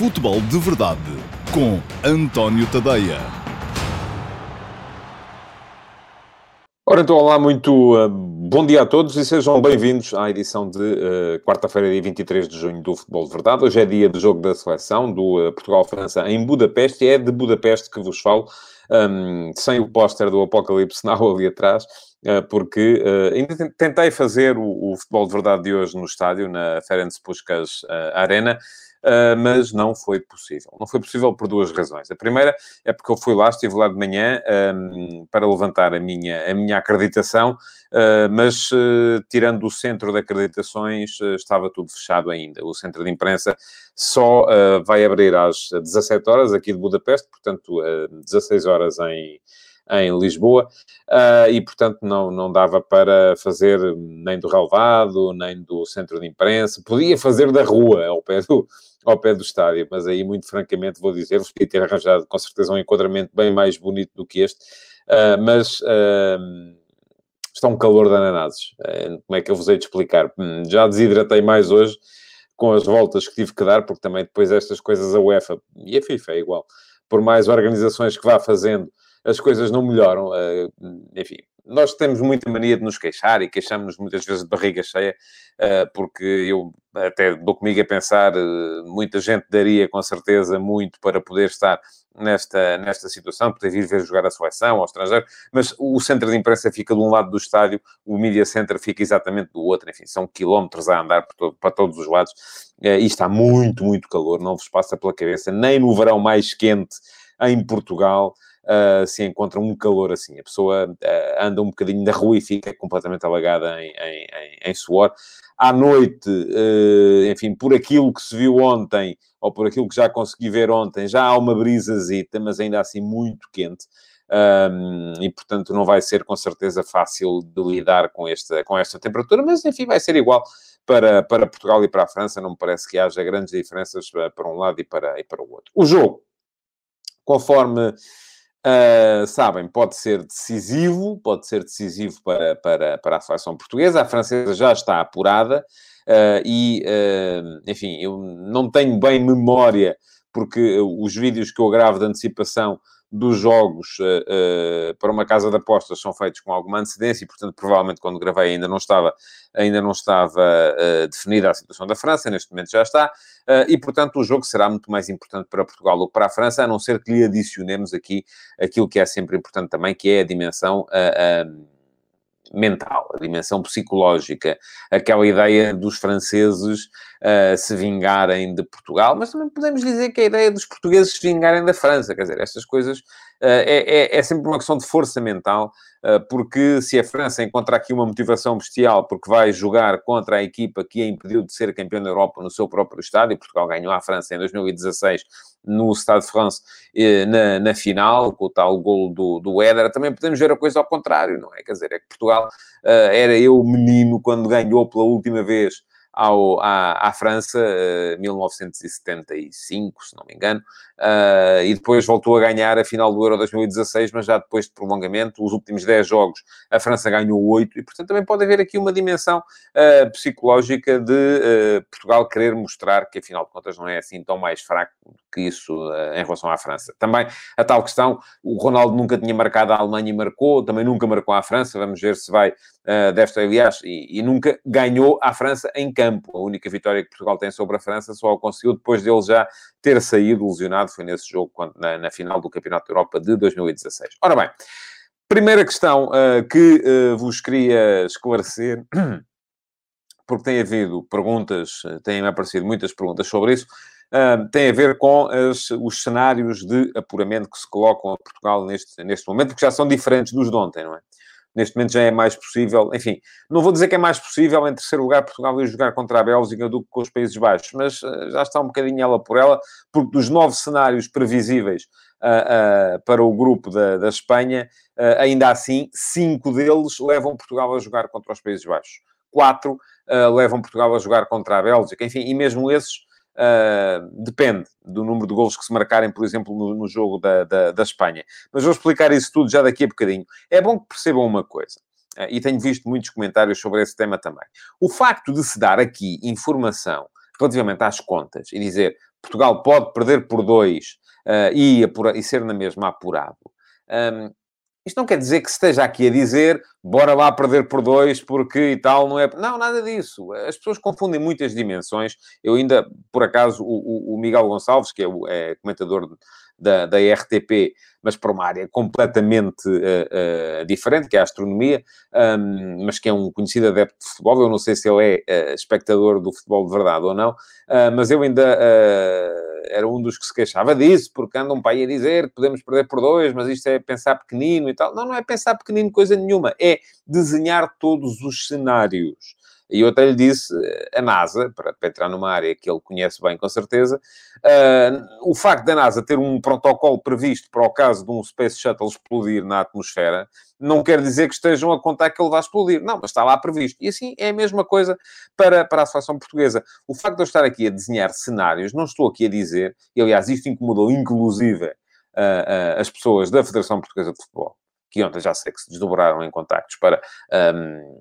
Futebol de Verdade com António Tadeia. Ora, então, olá, muito uh, bom dia a todos e sejam bem-vindos à edição de uh, quarta-feira, dia 23 de junho do Futebol de Verdade. Hoje é dia de jogo da seleção do uh, Portugal-França em Budapeste e é de Budapeste que vos falo, um, sem o póster do Apocalipse Now ali atrás, porque uh, ainda tentei fazer o, o, Futebol de Verdade de hoje no estádio, na Ferenc Puskas uh, Arena, Uh, mas não foi possível. Não foi possível por duas razões. A primeira é porque eu fui lá, estive lá de manhã um, para levantar a minha, a minha acreditação, uh, mas uh, tirando o centro de acreditações, estava tudo fechado ainda. O centro de imprensa só vai abrir às 17 horas aqui de Budapeste, portanto, 16 horas em em Lisboa, uh, e portanto não, não dava para fazer nem do relevado, nem do centro de imprensa, podia fazer da rua, ao pé do, ao pé do estádio, mas aí, muito francamente, vou dizer-vos, podia ter arranjado com certeza um enquadramento bem mais bonito do que este, uh, mas uh, está um calor de ananases. Como é que eu vos hei de explicar? Hum, já desidratei mais hoje com as voltas que tive que dar, porque também depois estas coisas a UEFA e a FIFA é igual, por mais organizações que vá fazendo, as coisas não melhoram. enfim, nós temos muita mania de nos queixar e queixamos-nos muitas vezes de barriga cheia, eh, porque eu até dou comigo a pensar, eh, muita gente daria com certeza muito para poder estar nesta, nesta situação, poder vir ver jogar a seleção ao estrangeiro, mas o centro de imprensa fica de um lado do estádio, o media center fica exatamente do outro, enfim, são quilómetros a andar todo, para todos os lados, eh, e está muito, muito calor, não vos passa pela cabeça, nem no verão mais quente em Portugal, uh, se encontra um calor assim. A pessoa uh, anda um bocadinho na rua e fica completamente alagada em, em, em, em suor. À noite, uh, enfim, por aquilo que se viu ontem, ou por aquilo que já consegui ver ontem, já há uma brisazita, mas ainda assim muito quente. Um, e portanto não vai ser com certeza fácil de lidar com esta, com esta temperatura, mas enfim, vai ser igual para, para Portugal e para a França. Não me parece que haja grandes diferenças para um lado e para, e para o outro. O jogo, conforme Uh, sabem, pode ser decisivo, pode ser decisivo para, para, para a seleção portuguesa. A francesa já está apurada uh, e, uh, enfim, eu não tenho bem memória, porque os vídeos que eu gravo de antecipação dos jogos uh, uh, para uma casa de apostas são feitos com alguma antecedência e, portanto, provavelmente quando gravei ainda não estava, ainda não estava uh, definida a situação da França, neste momento já está, e, portanto, o jogo será muito mais importante para Portugal do que para a França, a não ser que lhe adicionemos aqui aquilo que é sempre importante também, que é a dimensão mental, a dimensão psicológica, aquela ideia dos franceses uh, se vingarem de Portugal, mas também podemos dizer que a ideia dos portugueses se vingarem da França, quer dizer, estas coisas uh, é, é, é, sempre uma questão de força mental, porque se a França encontra aqui uma motivação bestial porque vai jogar contra a equipa que a impediu de ser campeão da Europa no seu próprio estádio, Portugal ganhou a França em 2016 no Stade de France na, na, final, com o tal golo do, do Éder, também podemos ver a coisa ao contrário, não é? Quer dizer, é que Portugal uh, era eu menino quando ganhou pela última vez ao, à, à França, uh, 1975, se não me engano, uh, e depois voltou a ganhar a final do Euro 2016, mas já depois de prolongamento, os últimos 10 jogos, a França ganhou 8, e portanto também pode haver aqui uma dimensão uh, psicológica de uh, Portugal querer mostrar que afinal de contas não é assim tão mais fraco que isso em relação à França. Também a tal questão, o Ronaldo nunca tinha marcado a Alemanha e marcou, também nunca marcou a França, vamos ver se vai desta, aliás, e, e nunca ganhou a França em campo. A única vitória que Portugal tem sobre a França só a conseguiu depois dele já ter saído lesionado, foi nesse jogo, na, na final do Campeonato da Europa de 2016. Ora bem, primeira questão uh, que uh, vos queria esclarecer, porque tem havido perguntas, eh, têm aparecido muitas perguntas sobre isso, uh, tem a ver com as, os cenários de apuramento que se colocam a Portugal neste, neste momento, porque já são diferentes dos de ontem, não é? Neste momento já é mais possível, enfim, não vou dizer que é mais possível em terceiro lugar Portugal ir jogar contra a Bélgica do que com os Países Baixos, mas uh, já está um bocadinho ela por ela, porque dos nove cenários previsíveis uh, uh, para o grupo da, da Espanha, ainda assim, cinco deles levam Portugal a jogar contra os Países Baixos. Quatro levam Portugal a jogar contra a Bélgica, enfim, e mesmo esses Uh, depende do número de golos que se marcarem, por exemplo, no, no jogo da, da, da, Espanha. Mas vou explicar isso tudo já daqui a bocadinho. É bom que percebam uma coisa, uh, e tenho visto muitos comentários sobre esse tema também. O facto de se dar aqui informação relativamente às contas e dizer Portugal pode perder por dois uh, e, apura, e, ser na mesma apurado. Um, isto não quer dizer que esteja aqui a dizer bora lá perder por dois porque e tal, não é... Não, nada disso. As pessoas confundem muitas dimensões. Eu ainda, por acaso, o, o Miguel Gonçalves, que é o é comentador da, da RTP, mas para uma área completamente uh, uh, diferente, que é a astronomia, um, mas que é um conhecido adepto de futebol. Eu não sei se ele é uh, espectador do futebol de verdade ou não, mas eu ainda era um dos que se queixava disso, porque anda um pai a dizer que podemos perder por dois, mas isto é pensar pequenino e tal. Não, não é pensar pequenino coisa nenhuma, é desenhar todos os cenários. E eu até lhe disse, eh, a NASA, para, para, entrar numa área que ele conhece bem com certeza, uh, o facto da NASA ter um protocolo previsto para o caso de um Space Shuttle explodir na atmosfera, não quer dizer que estejam a contar que ele vai explodir. Não, mas está lá previsto. E assim é a mesma coisa para, para a situação portuguesa. O facto de eu estar aqui a desenhar cenários, não estou aqui a dizer, e aliás isto incomodou inclusive uh, uh, as pessoas da Federação Portuguesa de Futebol, que ontem já sei que se desdobraram em contactos para... Um,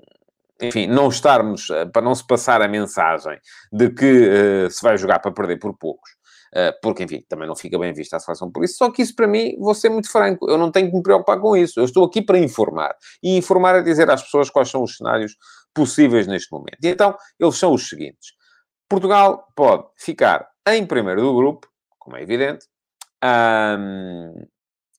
enfim, não estarmos, eh, para não se passar a mensagem de que uh, se vai jogar para perder por poucos. Uh, porque, enfim, também não fica bem vista a seleção por isso. Só que isso, para mim, vou ser muito franco, eu não tenho que me preocupar com isso. Eu estou aqui para informar. E informar é dizer às pessoas quais são os cenários possíveis neste momento. E então, eles são os seguintes. Portugal pode ficar em primeiro do grupo, como é evidente, um,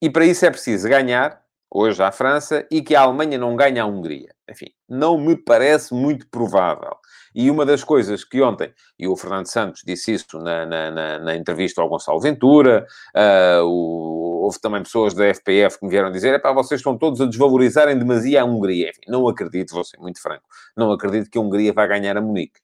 e para isso é preciso ganhar hoje à França e que a Alemanha não ganhe à Hungria. Enfim, não me parece muito provável. E uma das coisas que ontem, e o Fernando Santos disse isso na, na, na, na entrevista ao Gonçalo Ventura, uh, o, houve também pessoas da FPF que me vieram dizer: é pá, vocês estão todos a desvalorizarem demasia a Hungria. Enfim, não acredito, vou ser muito franco, não acredito que a Hungria vai ganhar a Munique.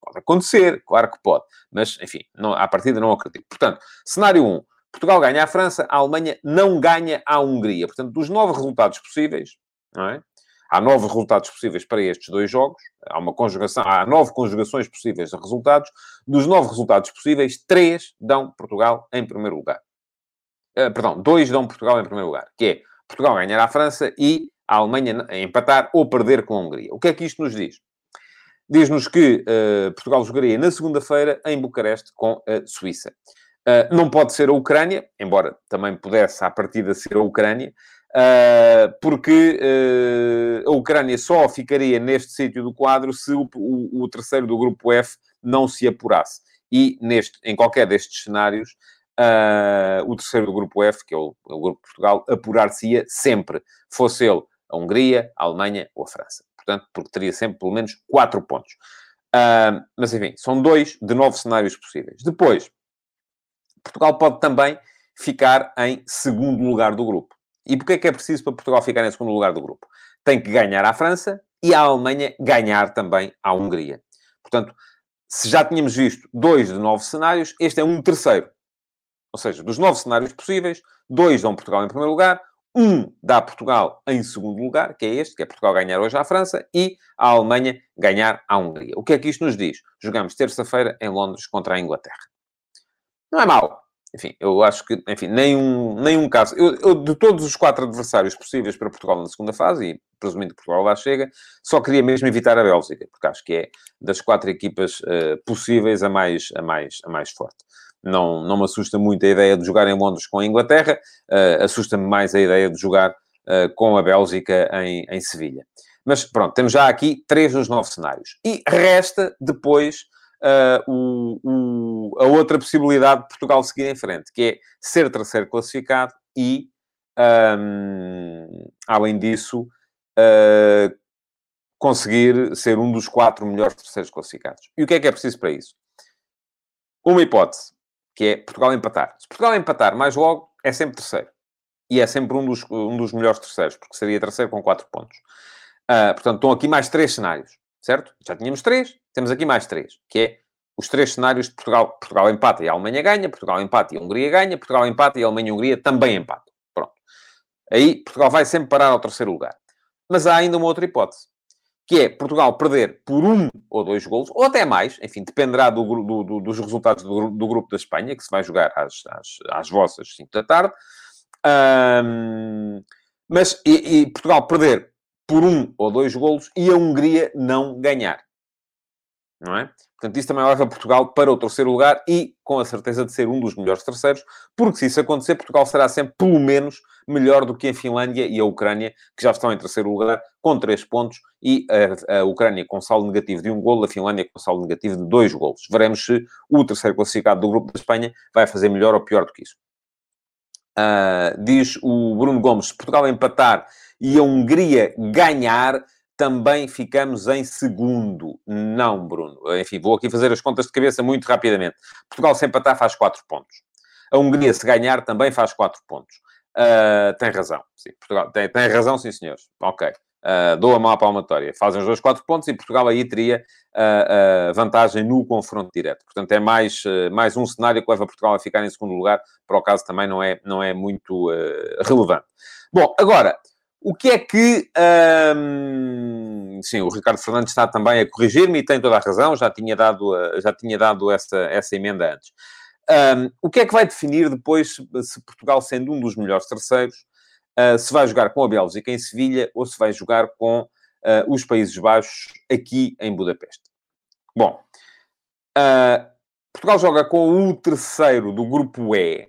Pode acontecer, claro que pode, mas enfim, não, à partida não acredito. Portanto, cenário 1, Portugal ganha à França, a Alemanha não ganha à Hungria. Portanto, dos nove resultados possíveis, é? Há nove resultados possíveis para estes dois jogos. Há uma conjugação, há nove conjugações possíveis de resultados. Dos nove resultados possíveis, três dão Portugal em primeiro lugar. Uh, perdão, dois dão Portugal em primeiro lugar, que é Portugal ganhar à França e a Alemanha empatar ou perder com a Hungria. O que é que isto nos diz? Diz-nos que uh, Portugal jogaria na segunda-feira em Bucareste com a Suíça. Uh, não pode ser a Ucrânia, embora também pudesse à partida ser a Ucrânia, uh, porque uh, a Ucrânia só ficaria neste sítio do quadro se o, o, o, terceiro do grupo F não se apurasse. E neste, em qualquer destes cenários, o terceiro do grupo F, que é o, é o grupo de Portugal, apurar-se-ia sempre, fosse ele a Hungria, a Alemanha ou a França. Portanto, porque teria sempre pelo menos quatro pontos. mas enfim, são dois de nove cenários possíveis. Depois, Portugal pode também ficar em segundo lugar do grupo. E porquê é que é preciso para Portugal ficar em segundo lugar do grupo? Tem que ganhar à França e a Alemanha ganhar também à Hungria. Portanto, se já tínhamos visto dois de nove cenários, este é um terceiro. Ou seja, dos nove cenários possíveis, dois dão Portugal em primeiro lugar, um dá Portugal em segundo lugar, que é este, que é Portugal ganhar hoje à França, e a Alemanha ganhar à Hungria. O que é que isto nos diz? Jogamos terça-feira em Londres contra a Inglaterra. Não é mau. Enfim, eu acho que, enfim, nenhum, nenhum caso. Eu, eu, de todos os quatro adversários possíveis para Portugal na segunda fase, e presumindo que Portugal lá chega, só queria mesmo evitar a Bélgica, porque acho que é das quatro equipas uh, possíveis a mais, a, mais, a mais forte. Não, não me assusta muito a ideia de jogar em Londres com a Inglaterra, uh, assusta-me mais a ideia de jogar uh, com a Bélgica em, em Sevilha. Mas pronto, temos já aqui três dos nove cenários. E resta depois uh, o, o, a outra possibilidade de Portugal seguir em frente, que é ser terceiro classificado e, um, além disso, uh, conseguir ser um dos quatro melhores terceiros classificados. E o que é que é preciso para isso? Uma hipótese, que é Portugal empatar. Se Portugal empatar mais logo, é sempre terceiro. E é sempre um dos, um dos melhores terceiros, porque seria terceiro com quatro pontos. Uh, portanto, estão aqui mais três cenários certo? Já tínhamos três, temos aqui mais três, que é os três cenários de Portugal. Portugal empata e a Alemanha ganha, Portugal empata e a Hungria ganha, Portugal empata e a Alemanha e a Hungria também empatam. Pronto. Aí Portugal vai sempre parar ao terceiro lugar. Mas há ainda uma outra hipótese, que é Portugal perder por um ou dois golos, ou até mais, enfim, dependerá do, do, do, dos resultados do, grupo da Espanha, que se vai jogar às, às, às vossas 5 da tarde. Mas e, e Portugal perder por um ou dois golos e a Hungria não ganhar. não é? Portanto, isso também leva Portugal para o terceiro lugar e com a certeza de ser um dos melhores terceiros, porque se isso acontecer, Portugal será sempre, pelo menos, melhor do que a Finlândia e a Ucrânia, que já estão em terceiro lugar, com três pontos, e a, a Ucrânia com saldo negativo de um golo, a Finlândia com saldo negativo de dois golos. Veremos se o terceiro classificado do grupo da Espanha vai fazer melhor ou pior do que isso. Uh, diz o Bruno Gomes, se Portugal empatar e a Hungria ganhar, também ficamos em segundo. Não, Bruno. Enfim, vou aqui fazer as contas de cabeça muito rapidamente. Portugal se empatar faz 4 pontos. A Hungria, se ganhar, também faz 4 pontos. Uh, tem razão. Sim, Portugal, tem, tem razão, sim, senhores. Ok. Uh, dou a mão à palmatória. Fazem os dois 4 pontos e Portugal aí teria uh, vantagem no confronto direto. Portanto, é mais, mais um cenário que leva Portugal a ficar em segundo lugar. Para o caso também não é, não é muito relevante. Bom, agora, o que é que. Sim, o Ricardo Fernandes está também a corrigir-me e tem toda a razão, já tinha dado, já tinha dado essa, essa emenda antes. O que é que vai definir depois se Portugal, sendo um dos melhores terceiros, uh, se vai jogar com a Bélgica em Sevilha ou se vai jogar com uh, os Países Baixos aqui em Budapeste? Bom, uh, Portugal joga com o terceiro do grupo E,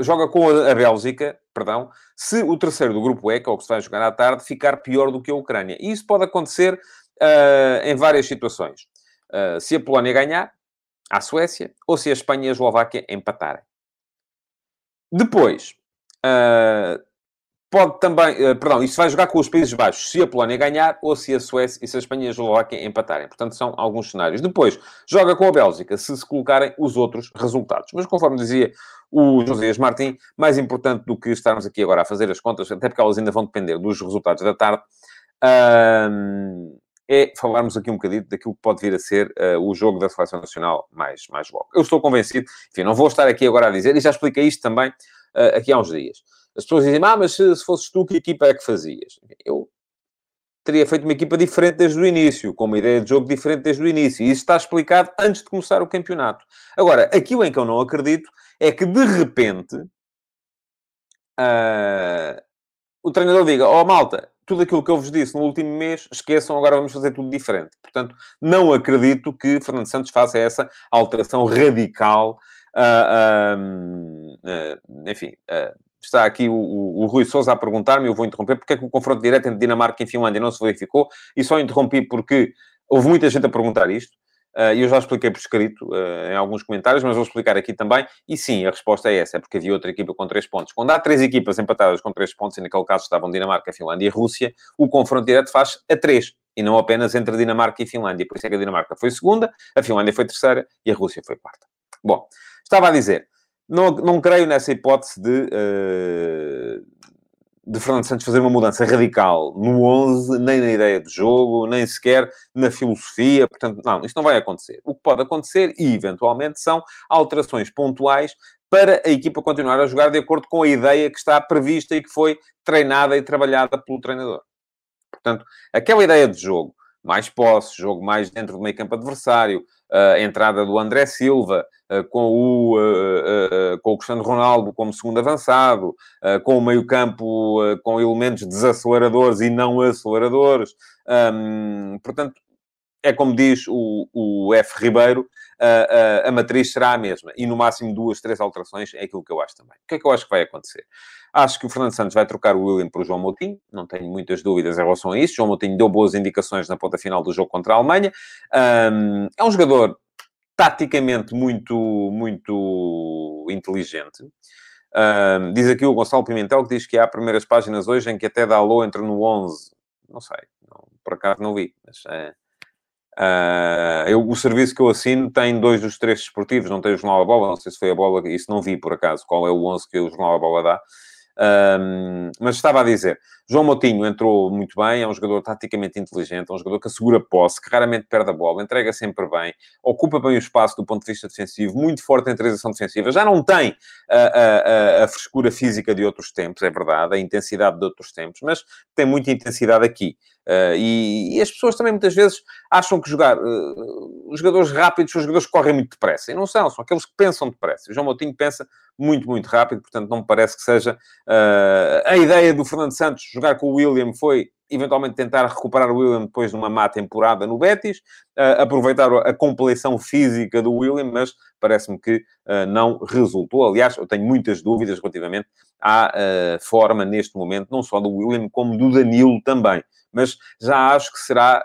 joga com a, a Bélgica perdão, se o terceiro do grupo E, que é o que se vai jogar à tarde, ficar pior do que a Ucrânia. E isso pode acontecer uh, em várias situações. Uh, se a Polónia ganhar, à Suécia, ou se a Espanha e a Eslováquia empatarem. Depois, uh, pode também, uh, perdão, isso vai jogar com os Países Baixos, se a Polónia ganhar, ou se a Suécia e se a Espanha e a Eslováquia empatarem. Portanto, são alguns cenários. Depois, joga com a Bélgica, se se colocarem os outros resultados. Mas, conforme dizia o José Martim, mais importante do que estarmos aqui agora a fazer as contas, até porque elas ainda vão depender dos resultados da tarde, é falarmos aqui um bocadinho daquilo que pode vir a ser uh, o jogo da Seleção Nacional mais, mais logo. Eu estou convencido, enfim, não vou estar aqui agora a dizer, e já expliquei isto também uh, aqui há uns dias. As pessoas dizem, ah, mas se, se fosses tu, que equipa é que fazias? Eu teria feito uma equipa diferente desde o início, com uma ideia de jogo diferente desde o início. E isso está explicado antes de começar o campeonato. Agora, aquilo em que eu não acredito é que, de repente, uh, o treinador diga, ó oh, malta, tudo aquilo que eu vos disse no último mês, esqueçam, agora vamos fazer tudo diferente. Portanto, não acredito que Fernando Santos faça essa alteração radical. Uh, uh, enfim, está aqui o, o, o Rui Souza a perguntar-me, eu vou interromper, porque é que o confronto direto entre Dinamarca e Finlândia não se verificou, e só interrompi porque houve muita gente a perguntar isto. Uh, eu já expliquei por escrito uh, em alguns comentários, mas vou explicar aqui também. E sim, a resposta é essa, é porque havia outra equipa com três pontos. Quando há três equipas empatadas com três pontos, e naquele caso estavam Dinamarca, Finlândia e Rússia, o confronto direto faz a três, e não apenas entre Dinamarca e Finlândia. Por isso é que a Dinamarca foi segunda, a Finlândia foi terceira e a Rússia foi quarta. Bom, estava a dizer, não, não creio nessa hipótese de. Uh de Fernando Santos fazer uma mudança radical no 11, nem na ideia de jogo, nem sequer na filosofia. Portanto, não, isto não vai acontecer. O que pode acontecer, e eventualmente, são alterações pontuais para a equipa continuar a jogar de acordo com a ideia que está prevista e que foi treinada e trabalhada pelo treinador. Portanto, aquela ideia de jogo, mais posse, jogo mais dentro do meio campo adversário, a entrada do André Silva, com o, com o Cristiano Ronaldo como segundo avançado, com o meio-campo com elementos desaceleradores e não aceleradores. portanto, é como diz o, o F. Ribeiro, a, a, matriz será a mesma. E no máximo duas, três alterações é aquilo que eu acho também. O que é que eu acho que vai acontecer? Acho que o Fernando Santos vai trocar o William por João Moutinho, não tenho muitas dúvidas em relação a isso. João Moutinho deu boas indicações na ponta final do jogo contra a Alemanha. Um, é um jogador taticamente muito, muito inteligente. Um, diz aqui o Gonçalo Pimentel que diz que há primeiras páginas hoje em que até Dalot entra no 11. Não sei, não, por acaso não vi, mas é, Uh, eu, o serviço que eu assino tem dois dos três desportivos, não tem o Jornal da Bola, não sei se foi a bola, isso não vi por acaso, qual é o 11 que o Jornal da Bola dá. Um, mas estava a dizer, João Moutinho entrou muito bem, é um jogador taticamente inteligente, é um jogador que assegura posse, que raramente perde a bola, entrega sempre bem, ocupa bem o espaço do ponto de vista defensivo, muito forte em transição defensiva. Já não tem a, a, a, frescura física de outros tempos, é verdade, a intensidade de outros tempos, mas tem muita intensidade aqui. Uh, e, e, as pessoas também muitas vezes acham que jogar uh, os jogadores rápidos são jogadores que correm muito depressa. E não são, são aqueles que pensam depressa. O João Moutinho pensa muito, muito rápido, portanto não me parece que seja... Uh, a ideia do Fernando Santos jogar com o William foi eventualmente tentar recuperar o William depois de uma má temporada no Betis, uh, aproveitar a compleição física do William, mas parece-me que uh, não resultou. Aliás, eu tenho muitas dúvidas relativamente à uh, forma neste momento, não só do William, como do Danilo também. Mas já acho que será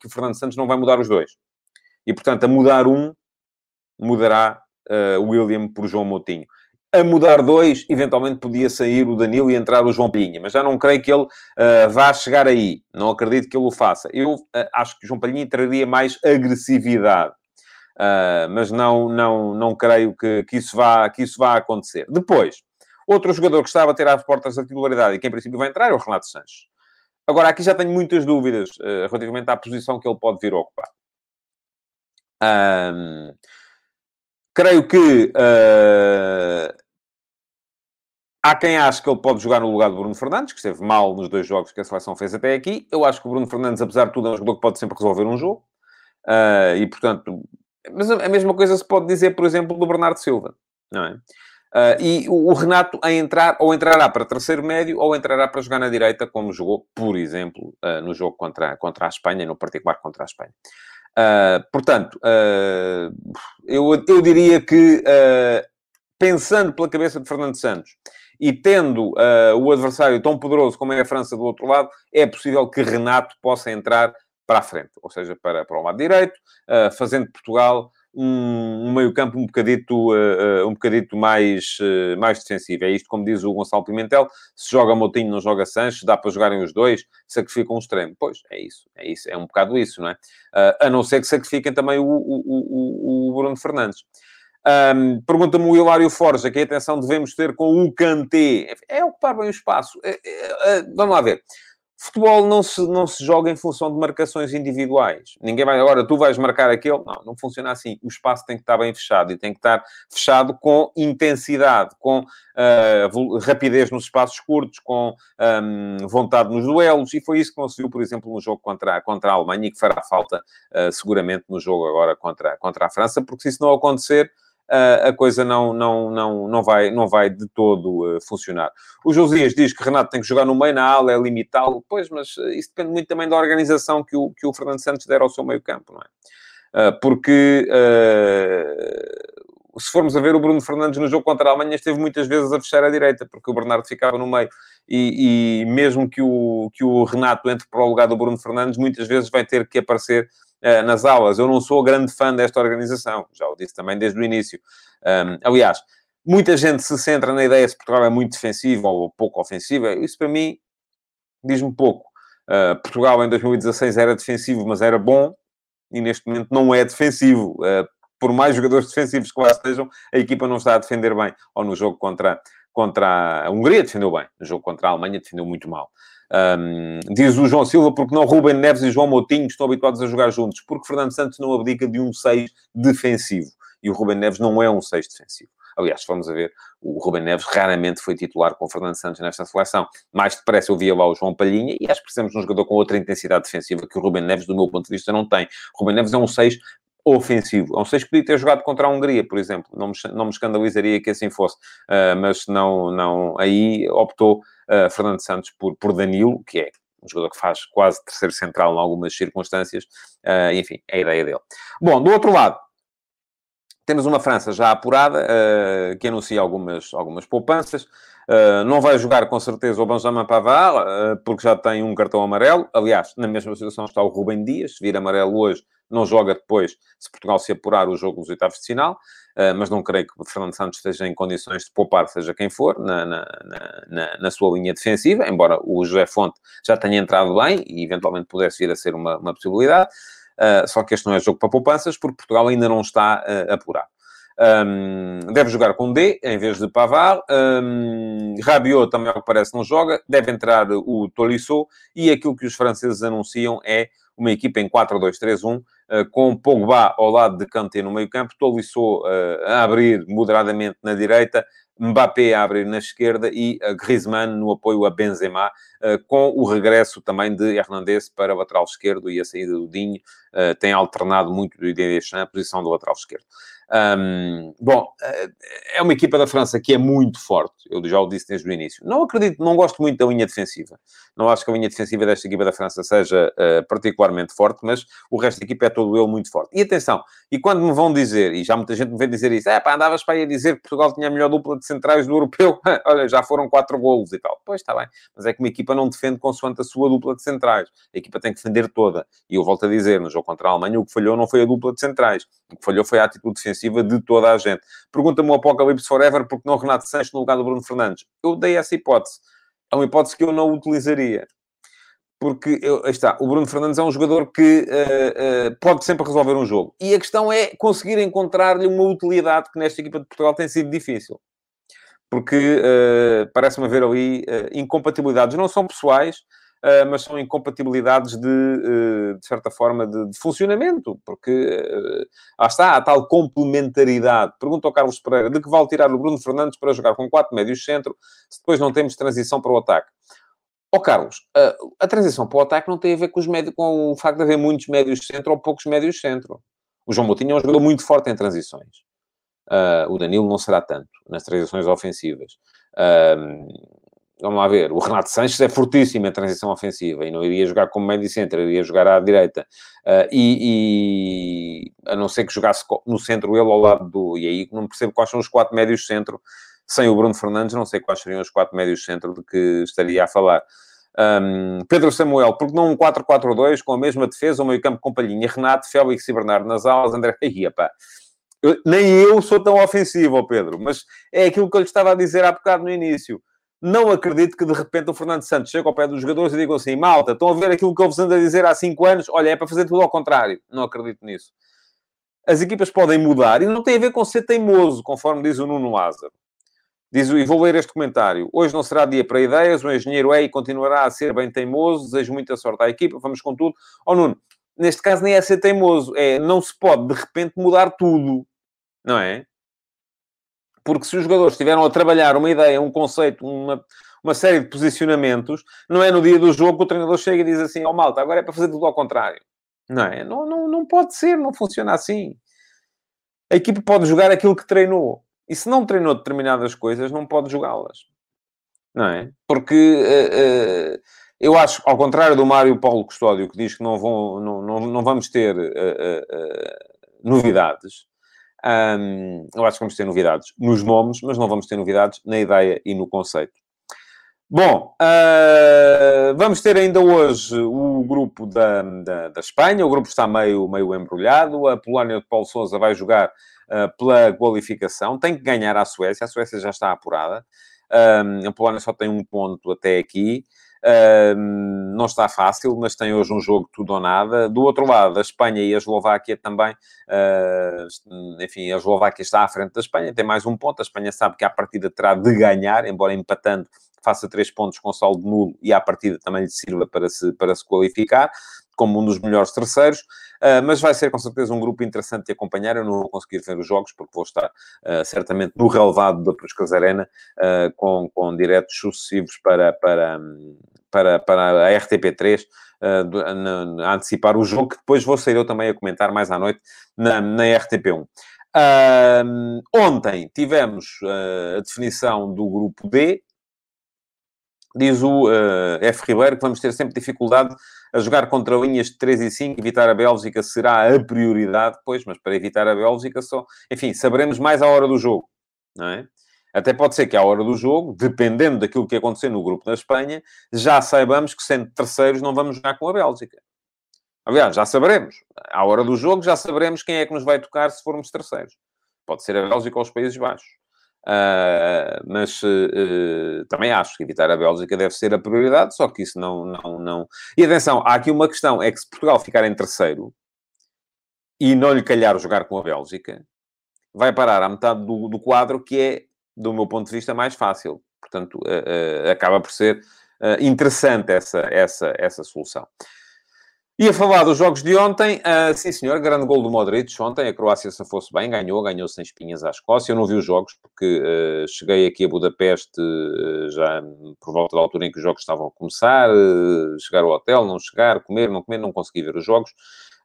que o Fernando Santos não vai mudar os dois. E, portanto, a mudar um, mudará o William por João Moutinho a mudar dois, eventualmente podia sair o Danilo e entrar o João Palhinha, mas já não creio que ele uh, vá chegar aí. Não acredito que ele o faça. Eu uh, acho que o João Palhinha traria mais agressividade, uh, mas não, não, não creio que, que, isso vá, que isso vá acontecer. Depois, outro jogador que estava a ter às portas da titularidade e que em princípio vai entrar é o Renato Sanches. Agora, aqui já tenho muitas dúvidas relativamente à posição que ele pode vir a ocupar. Um, Creio que uh, há quem ache que ele pode jogar no lugar do Bruno Fernandes, que esteve mal nos dois jogos que a seleção fez até aqui. Eu acho que o Bruno Fernandes, apesar de tudo, é um jogador que pode sempre resolver um jogo. Uh, e, portanto... Mas a mesma coisa se pode dizer, por exemplo, do Bernardo Silva, não é? Uh, e o, Renato a entrar, ou entrará para terceiro médio, ou entrará para jogar na direita, como jogou, por exemplo, uh, no jogo contra, contra a Espanha, no particular contra a Espanha. Uh, portanto, uh, eu, eu diria que, uh, pensando pela cabeça de Fernando Santos e tendo o adversário tão poderoso como é a França do outro lado, é possível que Renato possa entrar para a frente, ou seja, para, para o lado direito, fazendo Portugal um, um meio-campo um bocadito, uh, um bocadito mais, uh, mais defensivo. É isto, como diz o Gonçalo Pimentel: se joga Moutinho, não joga Sanches, dá para jogarem os dois, sacrificam um extremo. Pois, é isso, é isso, é um bocado isso, não é? Uh, a não ser que sacrifiquem também o, o, o, o Bruno Fernandes. Um, Pergunta-me o Hilário Forja que atenção devemos ter com o Kanté. É ocupar bem o espaço. É, é, é, vamos lá ver. Futebol não se, não se joga em função de marcações individuais. Ninguém vai, agora tu vais marcar aquele. Não, não funciona assim. O espaço tem que estar bem fechado e tem que estar fechado com intensidade, com uh, rapidez nos espaços curtos, com um, vontade nos duelos. E foi isso que viu, por exemplo, no jogo contra, contra a Alemanha e que fará falta uh, seguramente no jogo agora contra, contra a França, porque se isso não acontecer a coisa não, não, não, não, vai, não vai de todo uh, funcionar. O Josias diz que Renato tem que jogar no meio, na ala, é limitá-lo. Pois, mas eh, isso depende muito também da organização que o, que o Fernando Santos der ao seu meio campo, não é? Porque se formos a ver o Bruno Fernandes no jogo contra a Alemanha esteve muitas vezes a fechar a direita, porque o Bernardo ficava no meio. E, e mesmo que o, que o Renato entre para o lugar do Bruno Fernandes, muitas vezes vai ter que aparecer uh, nas aulas. Eu não sou grande fã desta organização, já o disse também desde o início. Um, aliás, muita gente se centra na ideia se Portugal é muito defensivo ou pouco ofensivo. Isso para mim diz-me pouco. Uh, Portugal em 2016 era defensivo, mas era bom, e neste momento não é defensivo. Uh, por mais jogadores defensivos que lá estejam, a equipa não está a defender bem. Ou no jogo contra, contra a Hungria defendeu bem, no jogo contra a Alemanha defendeu muito mal. Um, diz o João Silva, porque não Rubem Neves e João Moutinho estão habituados a jogar juntos? Porque Fernando Santos não abdica de um 6 defensivo. E o Rubem Neves não é um 6 defensivo. Aliás, vamos a ver, o Rubem Neves raramente foi titular com o Fernando Santos nesta seleção. Mais depressa eu via lá o João Palhinha e acho que precisamos de um jogador com outra intensidade defensiva que o Rubem Neves, do meu ponto de vista, não tem. O Rubem Neves é um 6 ofensivo. Um 6 que podia ter jogado contra a Hungria, por exemplo. Não me, não me escandalizaria que assim fosse. Uh, mas não, não, aí optou uh, Fernando Santos por, por Danilo, que é um jogador que faz quase terceiro central em algumas circunstâncias. Uh, enfim, é a ideia dele. Bom, do outro lado, temos uma França já apurada, uh, que anuncia algumas, algumas poupanças. Uh, não vai jogar com certeza o Benjamin Pavard, uh, porque já tem um cartão amarelo. Aliás, na mesma situação está o Rubem Dias. Se vir amarelo hoje, não joga depois, se Portugal se apurar o jogo nos oitavos de final. Uh, mas não creio que o Fernando Santos esteja em condições de poupar, seja quem for, na, na, na, na, sua linha defensiva, embora o José Fonte já tenha entrado bem e eventualmente pudesse vir a ser uma, uma possibilidade. só que este não é jogo para poupanças, porque Portugal ainda não está apurado. Um, deve jogar com D em vez de Pavard. Um, Rabiot também, ao que parece, não joga. Deve entrar o Tolisso. E aquilo que os franceses anunciam é uma equipa em 4-2-3-1, uh, com Pogba ao lado de Kanté no meio campo, Tolisso uh, a abrir moderadamente na direita, Mbappé a abrir na esquerda e uh, Griezmann no apoio a Benzema, com o regresso também de Hernandez para o lateral esquerdo e a saída do Dinho tem alternado muito do Didier Deschamps a posição do lateral esquerdo. Um, bom, eh, é uma equipa da França que é muito forte, eu já o disse desde o início. Não acredito, não gosto muito da linha defensiva. Não acho que a linha defensiva desta equipa da França seja uh, particularmente forte, mas o resto da equipa é todo ele muito forte. E atenção, e quando me vão dizer, e já muita gente me vem dizer isso, é pá, andavas para aí a dizer que Portugal tinha a melhor dupla de centrais do europeu, olha, já foram quatro golos e tal. Pois está bem, mas é que uma equipa não defende consoante a sua dupla de centrais. A equipa tem que defender toda. E eu volto a dizer, no jogo contra a Alemanha, o que falhou não foi a dupla de centrais. O que falhou foi a atitude defensiva de toda a gente. Pergunta-me o Apocalipse Forever porque não Renato Sanches no lugar do Bruno Fernandes. Eu dei essa hipótese. É uma hipótese que eu não utilizaria. Porque, eu, está, o Bruno Fernandes é um jogador que uh, uh, pode sempre resolver um jogo. E a questão é conseguir encontrar-lhe uma utilidade que nesta equipa de Portugal tem sido difícil. Porque uh, parece-me haver ali incompatibilidades. Não são pessoais, mas são incompatibilidades de, uh, de certa forma, de, de funcionamento, porque uh, lá está, a tal complementaridade. Pergunta ao Carlos Pereira, de que vale tirar o Bruno Fernandes para jogar com quatro médios centro, se depois não temos transição para o ataque? Ó oh, Carlos, a transição para o ataque não tem a ver com, os médios, com o facto de haver muitos médios centro ou poucos médios centro. O João Moutinho é um jogador muito forte em transições. o Danilo não será tanto nas transições ofensivas. Uh, vamos lá ver, o Renato Sanches é fortíssimo em transição ofensiva e não iria jogar como médio centro, iria jogar à direita. Uh, e, e, a não ser que jogasse no centro ele ao lado do... E aí não percebo quais são os quatro médios centro. Sem o Bruno Fernandes, não sei quais seriam os quatro médios centro de que estaria a falar. Um, Pedro Samuel, porque não um 4-4-2 com a mesma defesa, o meio campo com Palhinha, Renato, Félix e Bernardo nas alas, André... Ia, pá. Eu, nem eu sou tão ofensivo, Pedro, mas é aquilo que eu lhe estava a dizer há bocado no início não acredito que de repente o Fernando Santos chegue ao pé dos jogadores e diga assim: malta, estão a ver aquilo que eu vos ando a dizer há 5 anos? Olha, é para fazer tudo ao contrário. Não acredito nisso. As equipas podem mudar e não tem a ver com ser teimoso, conforme diz o Nuno Lázaro. Diz, e vou ler este comentário. Hoje não será dia para ideias, o engenheiro é e continuará a ser bem teimoso. Desejo muita sorte à equipa, vamos com tudo. Ó oh, Nuno, neste caso nem é ser teimoso, é não se pode de repente mudar tudo, não é? Porque se os jogadores estiveram a trabalhar uma ideia, um conceito, uma, uma série de posicionamentos, não é no dia do jogo que o treinador chega e diz assim, ó oh, malta, agora é para fazer tudo ao contrário. Não é? Não, não, não pode ser, não funciona assim. A equipe pode jogar aquilo que treinou. E se não treinou determinadas coisas, não pode jogá-las. Não é? Porque uh, uh, eu acho, ao contrário do Mário Paulo Custódio, que diz que não, vão, não, não, não vamos ter uh, novidades, um, eu acho que vamos ter novidades nos nomes, mas não vamos ter novidades na ideia e no conceito. Bom, uh, vamos ter ainda hoje o grupo da, da, da, Espanha. O grupo está meio, meio embrulhado. A Polónia de Paulo Sousa vai jogar uh, pela qualificação. Tem que ganhar a Suécia. A Suécia já está apurada. Um, a Polónia só tem um ponto até aqui. Não está fácil, mas tem hoje um jogo tudo ou nada. Do outro lado, a Espanha e a Eslováquia também. Uh, enfim, a Eslováquia está à frente da Espanha, tem mais um ponto. A Espanha sabe que a partida terá de ganhar, embora empatando, faça três pontos com saldo nulo e a partida também lhe sirva para se, para se qualificar como um dos melhores terceiros. Uh, mas vai ser com certeza um grupo interessante de acompanhar. Eu não vou conseguir ver os jogos porque vou estar uh, certamente no relevado da Puscas Arena uh, com, com diretos sucessivos para, para, para, para a RTP3 a antecipar o jogo que depois vou sair eu também a comentar mais à noite na, na RTP1. ontem tivemos a definição do grupo D, Diz o uh, F. Ribeiro que vamos ter sempre dificuldade a jogar contra linhas de 3 e 5, evitar a Bélgica será a prioridade, pois, mas para evitar a Bélgica só... Enfim, saberemos mais à hora do jogo, não é? Até pode ser que à hora do jogo, dependendo daquilo que acontecer no grupo da Espanha, já saibamos que sendo terceiros não vamos jogar com a Bélgica. Aliás, já saberemos. À hora do jogo já saberemos quem é que nos vai tocar se formos terceiros. Pode ser a Bélgica ou os Países Baixos. Uh, mas uh, também acho que evitar a Bélgica deve ser a prioridade, só que isso não, não, não. E atenção, há aqui uma questão: é que se Portugal ficar em terceiro e não lhe calhar jogar com a Bélgica, vai parar à metade do, do quadro, que é, do meu ponto de vista, mais fácil. Portanto, uh, acaba por ser interessante essa, essa, essa solução. E a falar dos jogos de ontem, uh, sim senhor, grande gol do Modric ontem, a Croácia se fosse bem, ganhou, ganhou sem espinhas à Escócia, eu não vi os jogos porque uh, cheguei aqui a Budapeste uh, já por volta da altura em que os jogos estavam a começar, chegar ao hotel, não chegar, comer, não comer, não consegui ver os jogos,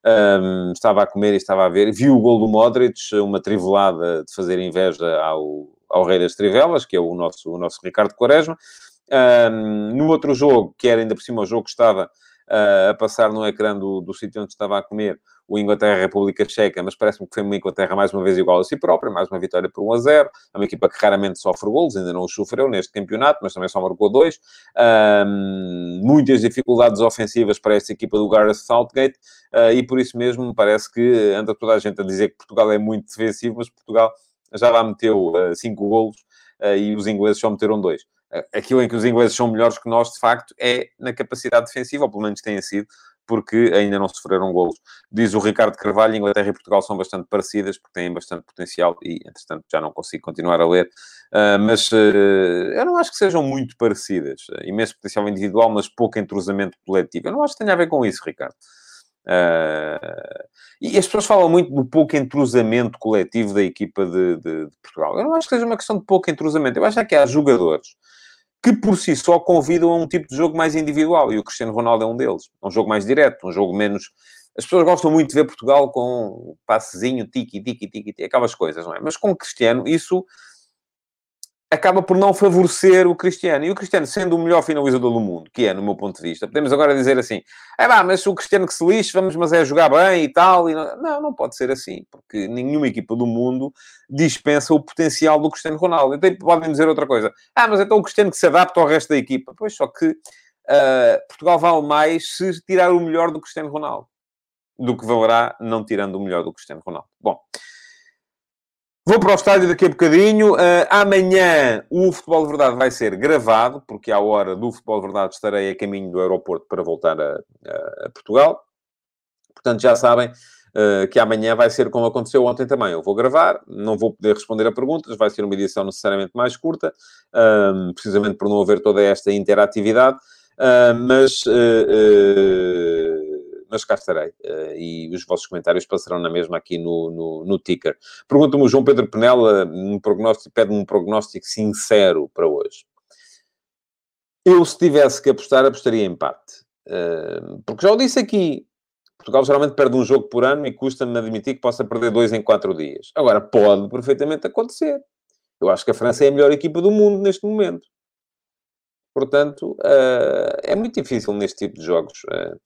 um, estava a comer e estava a ver, viu o gol do Modric, uma trivelada de fazer inveja ao, ao Rei das Trivelas, que é o nosso, o nosso Ricardo Quaresma. Um, no outro jogo, que era ainda por cima o jogo que estava uh, a passar no ecrã do, do sítio onde estava a comer, o Inglaterra-República Checa, mas parece-me que foi uma Inglaterra mais uma vez igual a si própria, mais uma vitória por 1 a 0. É uma equipa que raramente sofre golos, ainda não os sofreu neste campeonato, mas também só marcou dois. Um, muitas dificuldades ofensivas para esta equipa do Gareth Southgate uh, e por isso mesmo me parece que anda toda a gente a dizer que Portugal é muito defensivo, mas Portugal já lá meteu uh, cinco golos uh, e os ingleses só meteram dois aquilo em que os ingleses são melhores que nós, de facto, é na capacidade defensiva, ou pelo menos têm sido, porque ainda não sofreram golos. Diz o Ricardo Carvalho, Inglaterra e Portugal são bastante parecidas, porque têm bastante potencial, e, entretanto, já não consigo continuar a ler, uh, mas uh, eu não acho que sejam muito parecidas. Imenso potencial individual, mas pouco entrosamento coletivo. Eu não acho que tenha a ver com isso, Ricardo. Uh, e as pessoas falam muito do pouco entrosamento coletivo da equipa de, de, de, Portugal. Eu não acho que seja uma questão de pouco entrosamento. Eu acho que há jogadores que por si só convidam a um tipo de jogo mais individual, e o Cristiano Ronaldo é um deles. Um jogo mais direto, um jogo menos... As pessoas gostam muito de ver Portugal com um passezinho, tiki, tiki, tiki, tiki, aquelas coisas, não é? Mas com o Cristiano, isso acaba por não favorecer o Cristiano. E o Cristiano, sendo o melhor finalizador do mundo, que é, no meu ponto de vista, podemos agora dizer assim: é pá, mas o Cristiano que se lixe, vamos, mas é jogar bem e tal. E não... não, não pode ser assim, porque nenhuma equipa do mundo dispensa o potencial do Cristiano Ronaldo. Então podem dizer outra coisa: ah, mas então o Cristiano que se adapta ao resto da equipa. Pois só que uh, Portugal vale mais se tirar o melhor do Cristiano Ronaldo do que valerá não tirando o melhor do Cristiano Ronaldo. Bom. Vou para o estádio daqui a bocadinho. Uh, amanhã o Futebol de Verdade vai ser gravado, porque à hora do Futebol de Verdade estarei a caminho do aeroporto para voltar a, a, a Portugal. Portanto, já sabem uh, que amanhã vai ser como aconteceu ontem também. Eu vou gravar, não vou poder responder a perguntas, vai ser uma edição necessariamente mais curta, uh, precisamente por não haver toda esta interatividade. Ah, mas mas cá estarei. Uh, e os vossos comentários passarão na mesma aqui no, no, no ticker. Pergunta-me o João Pedro Penela, um prognóstico, pede-me um prognóstico sincero para hoje. Eu, se tivesse que apostar, apostaria em empate. Uh, porque já o disse aqui, Portugal geralmente perde um jogo por ano e custa-me admitir que possa perder dois em quatro dias. Agora, pode perfeitamente acontecer. Eu acho que a França é a melhor equipa do mundo neste momento. Portanto, uh, é muito difícil neste tipo de jogos. Uh,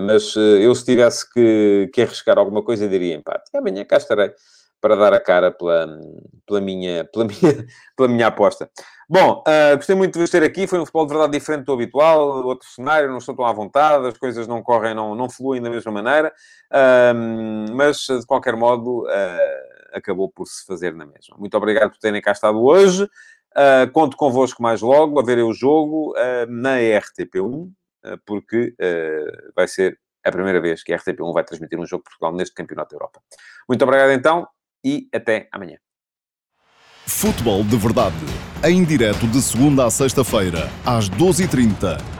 mas eh, eu, se tivesse que, que arriscar alguma coisa, diria empate. E amanhã cá estarei para dar a cara pela, pela, minha, pela, minha, pela minha aposta. Bom, uh, gostei muito de vos ter aqui. Foi um futebol de verdade diferente do habitual, outro cenário, não estou tão à vontade, as coisas não correm, não, não fluem da mesma maneira, uh, mas de qualquer modo uh, acabou por se fazer na mesma. Muito obrigado por terem cá estado hoje. conto convosco mais logo a ver o jogo na RTP1 eh, porque uh, vai ser a primeira vez que a RTP1 vai transmitir um jogo de Portugal neste Campeonato da Europa. Muito obrigado então e até amanhã. Futebol de Verdade, em direto de segunda a sexta-feira, às 12h30